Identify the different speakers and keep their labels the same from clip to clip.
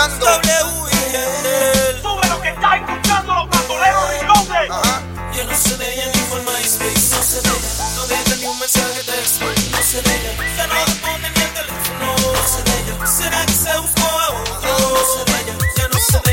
Speaker 1: escuchando.
Speaker 2: W no sé de ella ni por MySpace, no sé de ella. No deja ni un mensaje de texto, no sé de ella. Ya no responde ni el teléfono, no sé de ¿Será que se buscó a otro? No se de ella,
Speaker 1: ya no
Speaker 2: sé.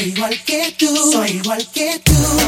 Speaker 3: Soy igual que tú, soy igual que tú.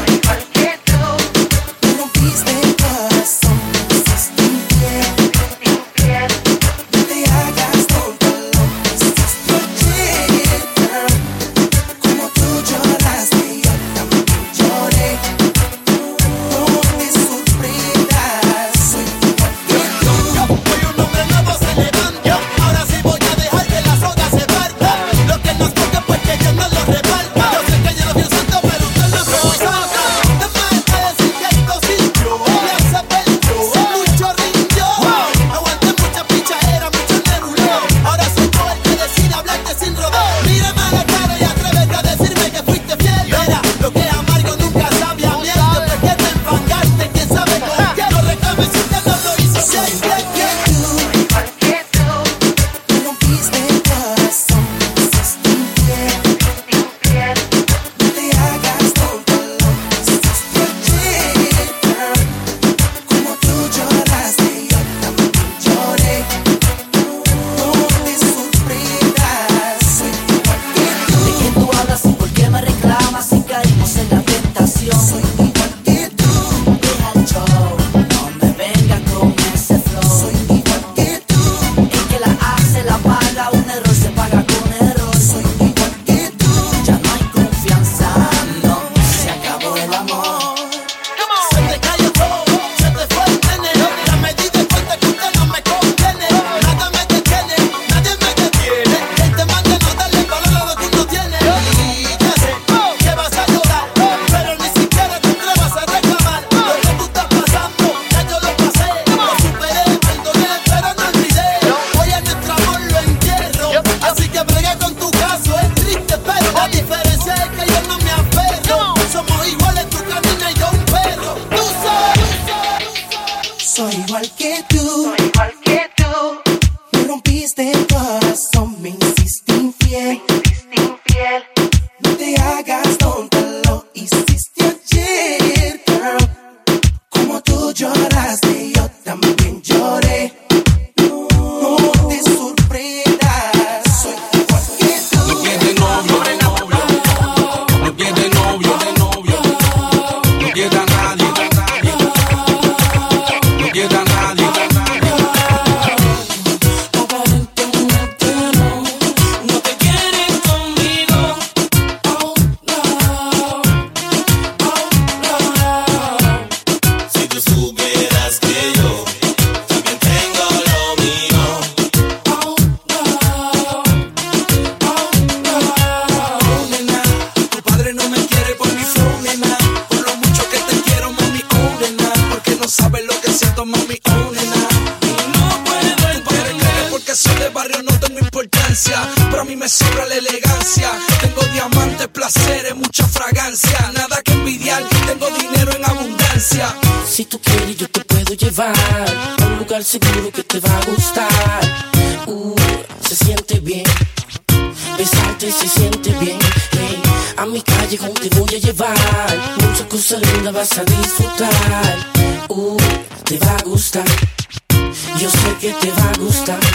Speaker 3: mi calle, ¿cómo te
Speaker 4: voy a llevar? Muchas cosas lindas vas a disfrutar. Uh, te va a gustar. Yo sé que te va
Speaker 3: a
Speaker 5: gustar.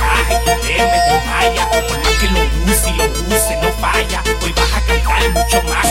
Speaker 5: Ay, déme de falla, ojalá que
Speaker 6: lo
Speaker 7: use y lo use, no falla. Hoy vas a cantar mucho más.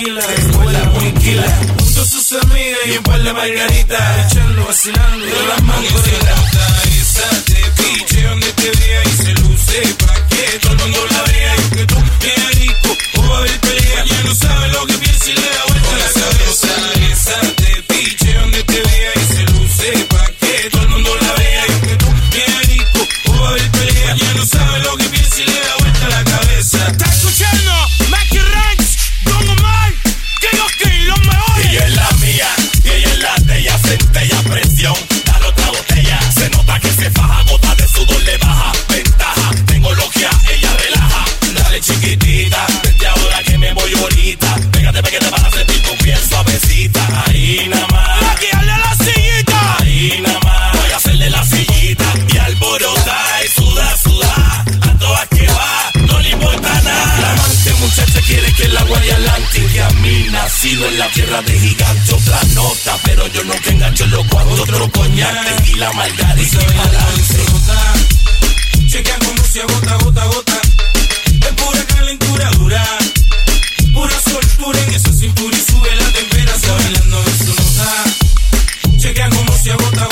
Speaker 7: she love se
Speaker 8: agota,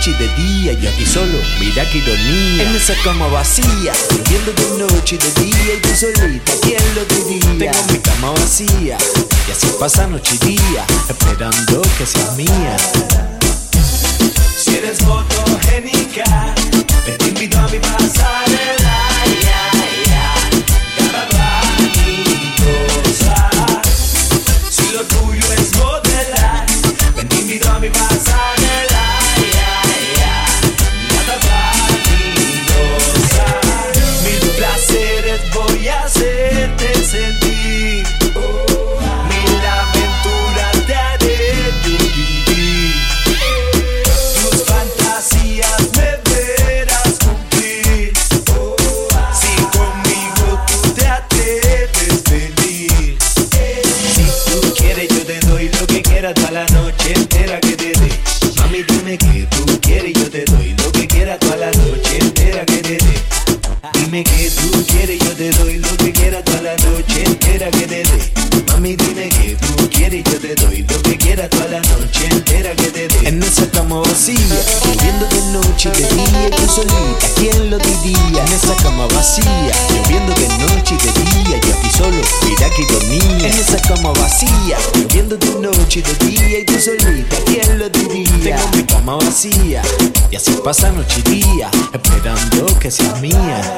Speaker 9: noche y de día, yo aquí solo, mira qué ironía. En esa cama vacía, durmiendo de noche y de día, y tú solita, ¿quién lo diría? Tengo mi cama vacía, y así pasa noche y día, esperando que seas mía. Si eres fotogénica, te invito a mi pasarela.
Speaker 1: Pasa noche y día, esperando que seas mía.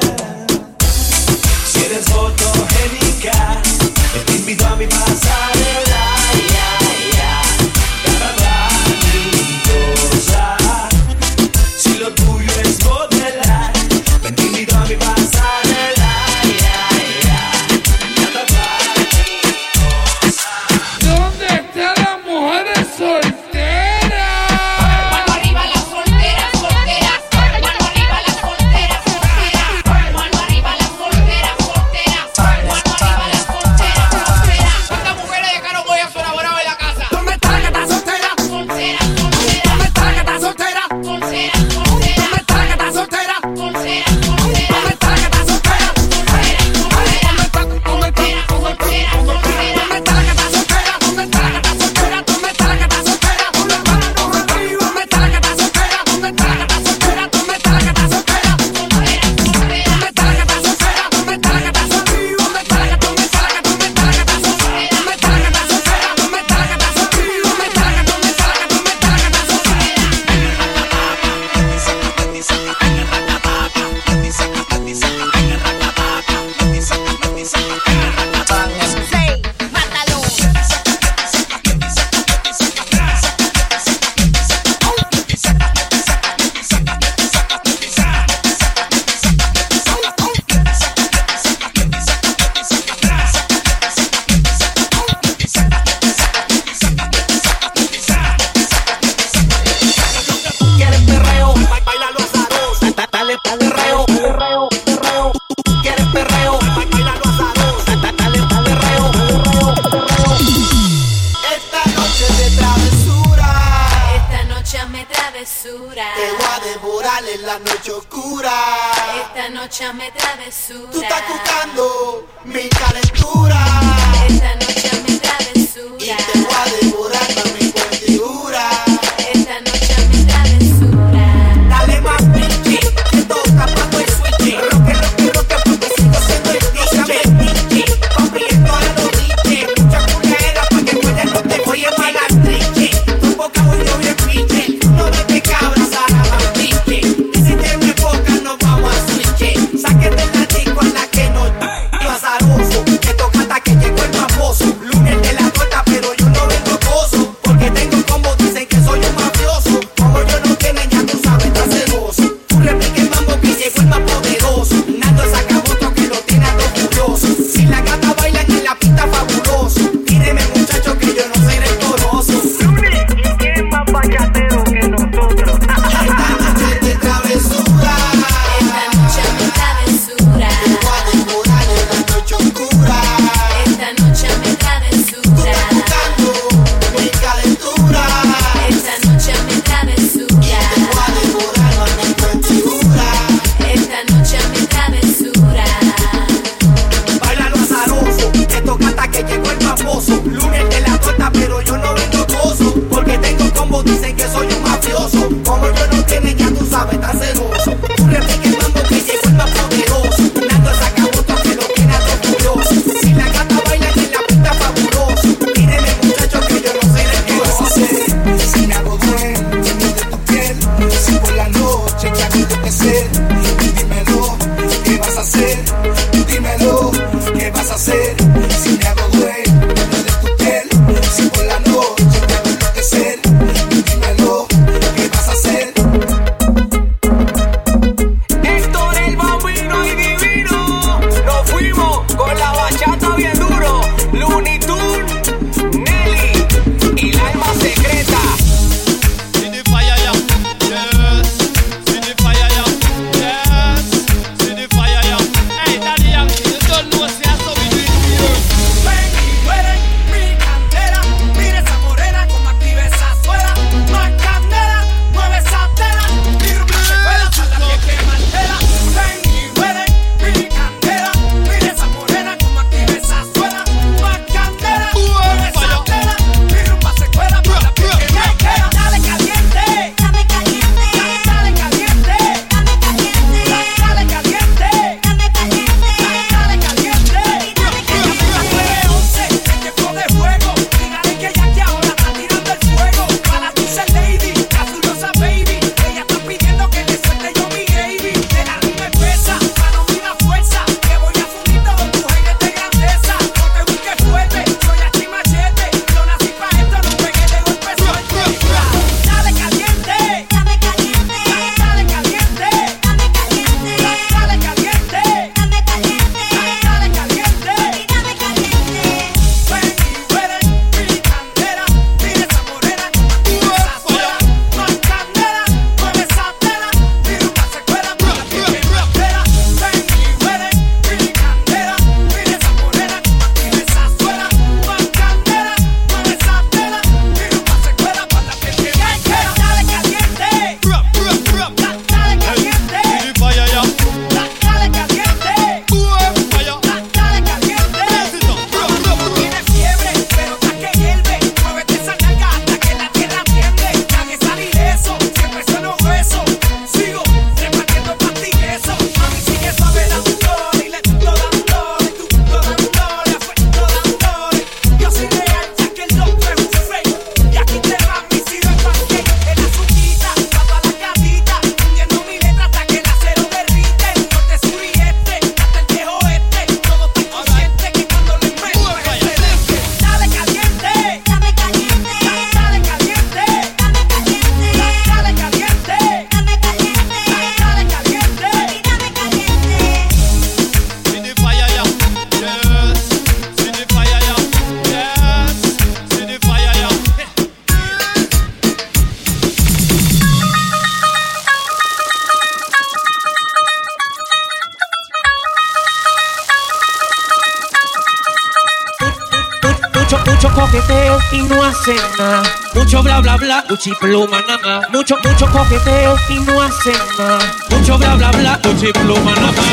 Speaker 10: Bla, pluma nada. Mucho, mucho coqueteo y no hacen nada. Mucho bla bla bla, pluma nada.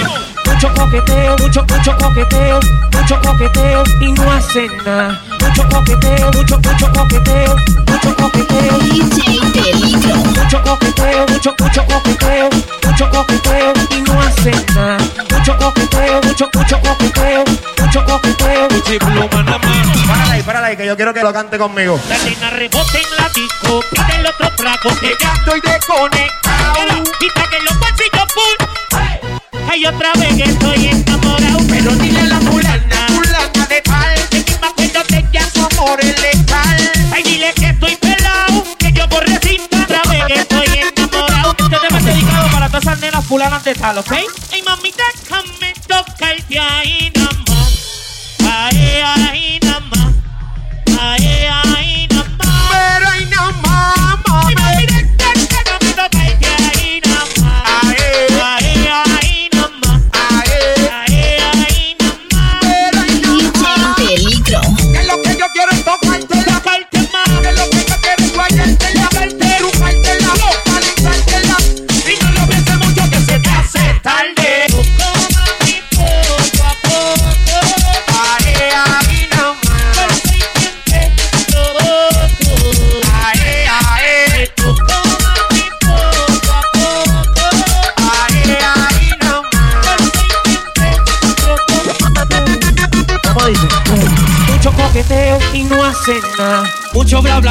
Speaker 10: Mucho coqueteo, mucho, mucho coqueteo, mucho coqueteo y no hacen nada. Mucho coqueteo, mucho, mucho coqueteo, mucho coqueteo. Mucho coqueteo, mucho, mucho coqueteo, mucho coqueteo y no hacen nada. Mucho coqueteo, mucho, mucho coqueteo,
Speaker 11: Párala ahí, párala ahí, que yo quiero que lo cante conmigo.
Speaker 12: La nena rebota en la disco, pide el otro trago, que ya estoy desconectado. Quita que los bolsillos full. Hay otra vez que estoy enamorado, pero dile a la fulana, fulana de tal, que me acuerdo de ella, su amor es letal. Ay, dile que estoy pelado, que yo por recinto otra vez que estoy enamorado. Este tema es dedicado para todas esas nenas fulanas de tal, ¿ok?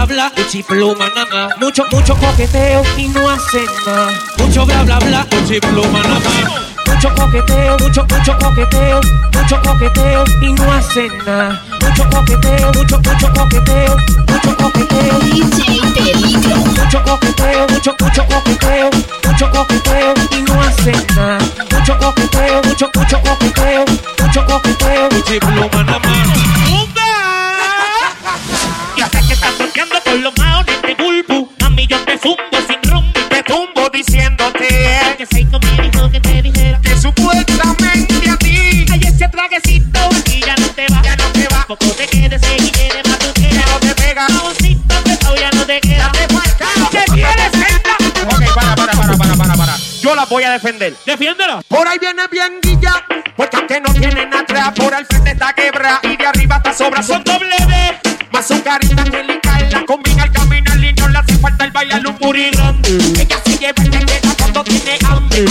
Speaker 10: Bla bla bla, pluma nada. Mucho, mucho coqueteo y no hacen nada. Mucho bla bla bla, pluma nada. Mucho coqueteo, mucho, mucho coqueteo, mucho coqueteo y no hacen nada. Mucho coqueteo, mucho, mucho coqueteo, mucho coqueteo. Mucho coqueteo, mucho, mucho coqueteo, mucho coqueteo y no hacen nada. Mucho coqueteo, mucho, mucho coqueteo, mucho coqueteo. pluma nada.
Speaker 11: Voy a defender.
Speaker 12: Defiéndela
Speaker 11: Por ahí viene bien guilla, porque aunque no tienen atrás, por al frente está quebra y de arriba está sobra. Son doble D, más su carita angelical, la combina al caminar y no le hace falta el bailar un grande. Ella se lleva y te queda cuando tiene hambre,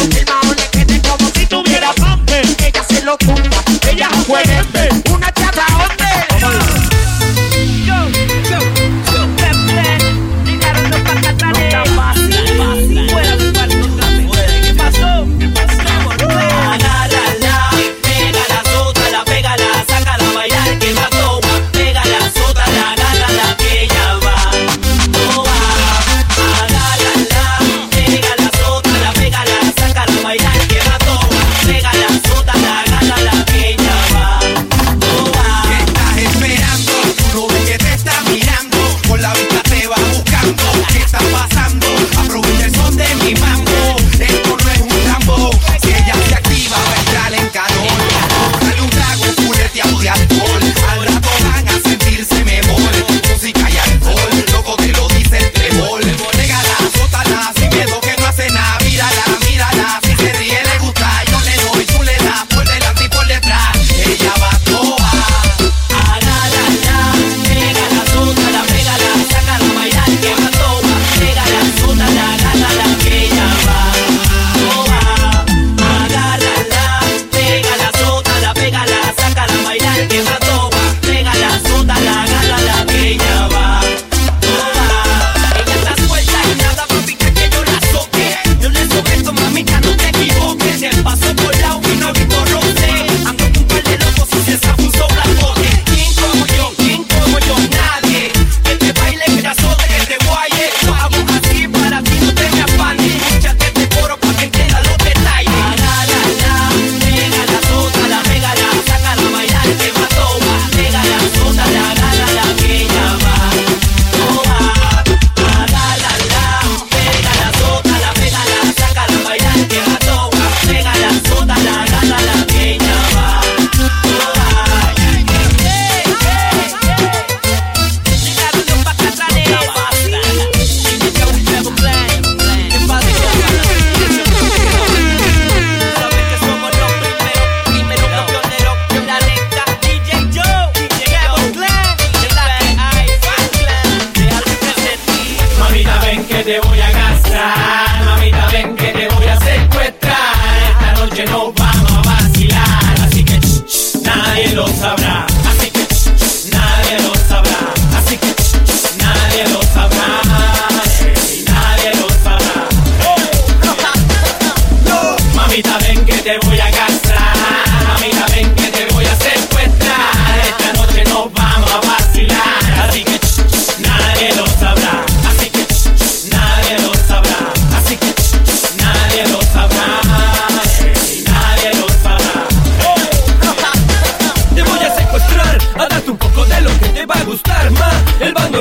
Speaker 11: El
Speaker 6: bando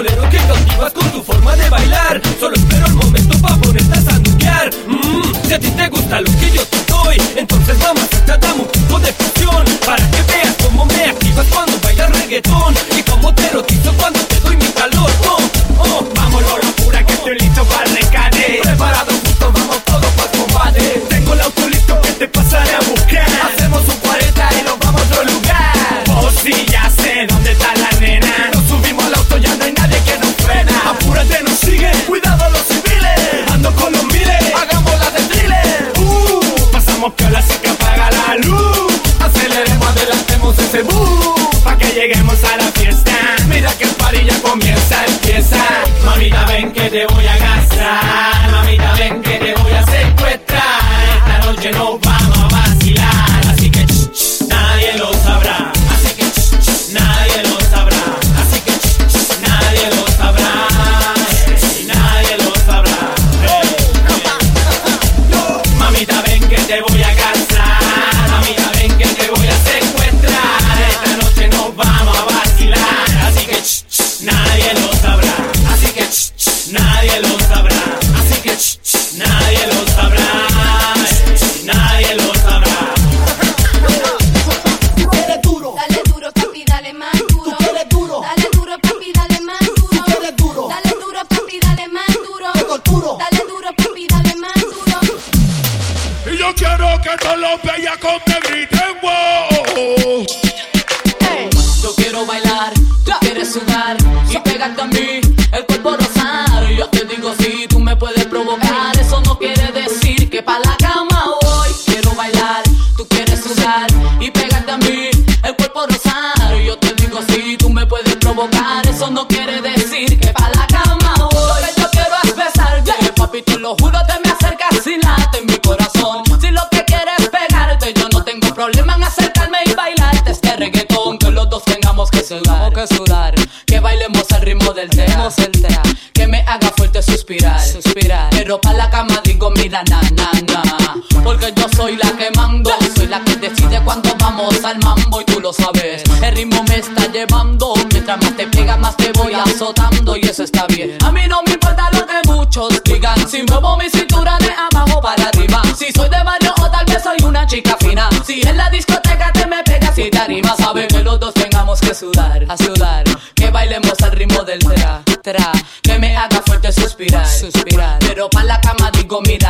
Speaker 6: lágrimas sabe que los dos tengamos que sudar, a sudar, que bailemos al ritmo del tra, tra, que me haga fuerte suspirar, suspirar, pero pa' la cama digo mira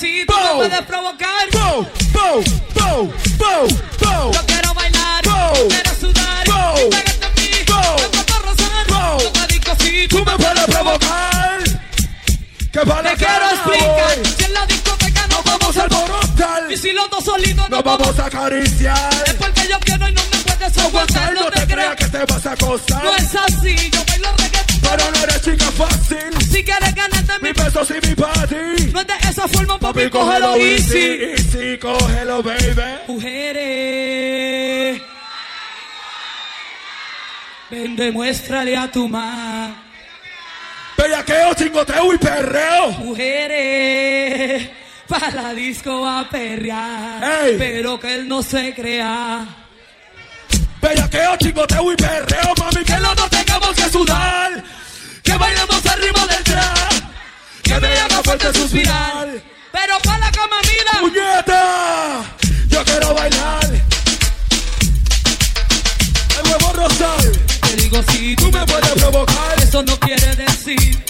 Speaker 13: así, tú me puedes provocar. Bow, bow,
Speaker 11: bow, bow, bow.
Speaker 13: Yo quiero bailar, yo quiero sudar. Y pégate a mí, yo puedo rozar. Yo te digo tú me puedes provocar.
Speaker 11: Que vale
Speaker 13: te quiero explicar. Si en la discoteca no vamos a alborotar. Y si los dos solitos
Speaker 11: nos vamos a acariciar.
Speaker 13: Es porque yo quiero y no me puedes aguantar.
Speaker 11: No te creas que te vas a acostar.
Speaker 13: No es así, yo bailo
Speaker 11: pero no eres chica fácil.
Speaker 13: Si quieres ganarte
Speaker 11: mis besos y mi party.
Speaker 13: No es de esa forma, papi,
Speaker 11: papi
Speaker 13: cógelo easy.
Speaker 11: Easy, cógelo, baby.
Speaker 13: Mujeres. Ven, demuéstrale a tu madre.
Speaker 11: Bellaqueo, chingoteo y perreo.
Speaker 13: Mujeres, para la disco va a perrear.
Speaker 11: Ey.
Speaker 13: Pero que él no se crea.
Speaker 11: Bellaqueo, chingoteo y perreo, mami, que los dos tengamos que sudar que bailemos al ritmo del trap, que me haga fuerte suspirar.
Speaker 13: Pero pa' la cama, mira,
Speaker 11: muñeca, yo quiero bailar. El huevo rosal,
Speaker 13: te digo si
Speaker 11: tú me puedes provocar,
Speaker 13: eso no quiere decir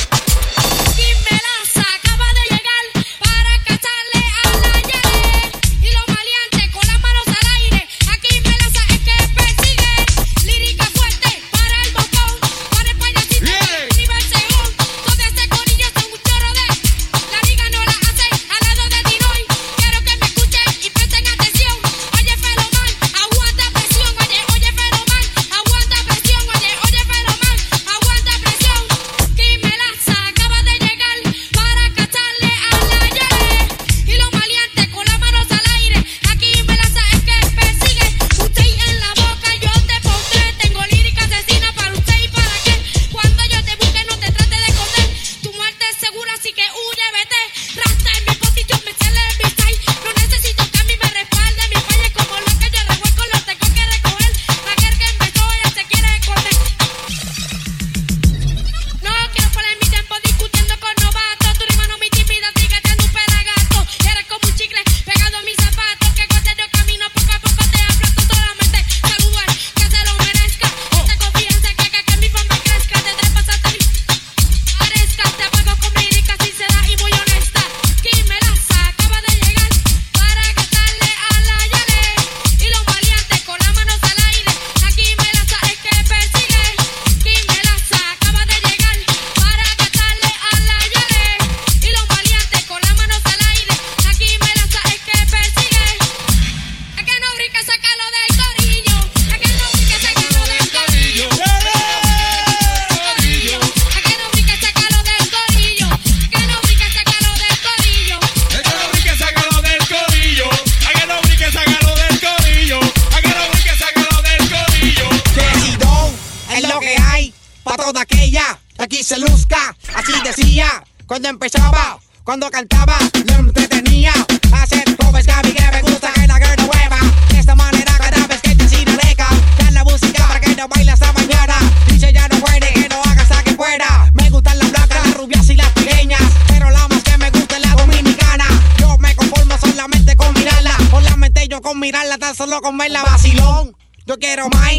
Speaker 14: quiero
Speaker 15: más.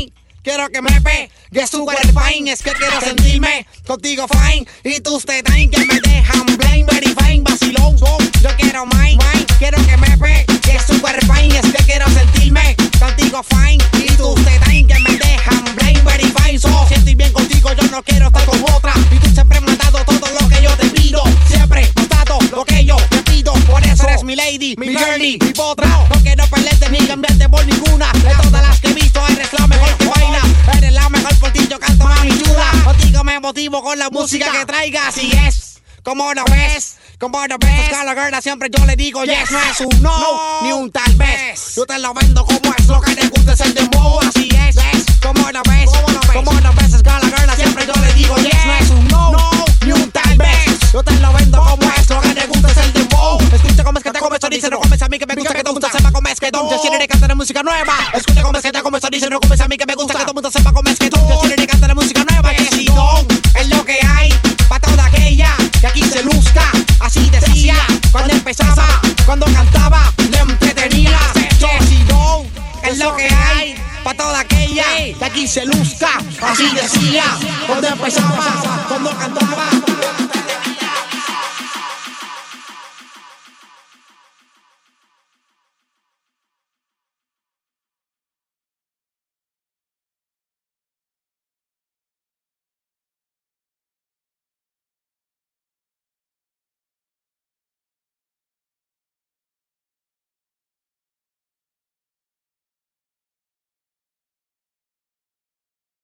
Speaker 15: Quiero que me pegue super fine, es que quiero sentirme contigo fine Y tus tetas que me dejan blind, very fine, vacilón Yo quiero más, quiero que me pegue super fine, es que quiero sentirme contigo fine Y tus tetas que me dejan blind, very fine So, si bien contigo, yo no quiero estar con otra Y tú siempre me has dado todo lo que yo te pido Siempre has dado lo que yo te pido Por eso eres mi lady, mi girlie, mi potra No quiero ni cambiarte por ninguna motivo con la música que traigas Y es, como lo ves, como lo ves Cada girl siempre yo le digo yes No es un no, ni un tal vez. Yo te lo vendo como es, lo que te gusta es el dembow Así es, como lo ves, como lo ves Es girl siempre yo le digo yes No es un no, ni un tal vez. Yo te lo vendo como es, lo que te gusta es el dembow Escucha cómo es que te comes, dice no comes a mí que me gusta que todo mundo sepa cómo es que tú Yo quiero cantar música nueva. Escucha cómo es que te comes, dice no comes a mí que me gusta que todo mundo sepa cómo es que tú Yo cantar música nueva don es lo que hay Pa' toda aquella que aquí se luzca. Así decía cuando empezaba Cuando cantaba le entretenía. Don es lo que hay Pa' toda aquella que aquí se luzca. Así decía cuando empezaba Cuando cantaba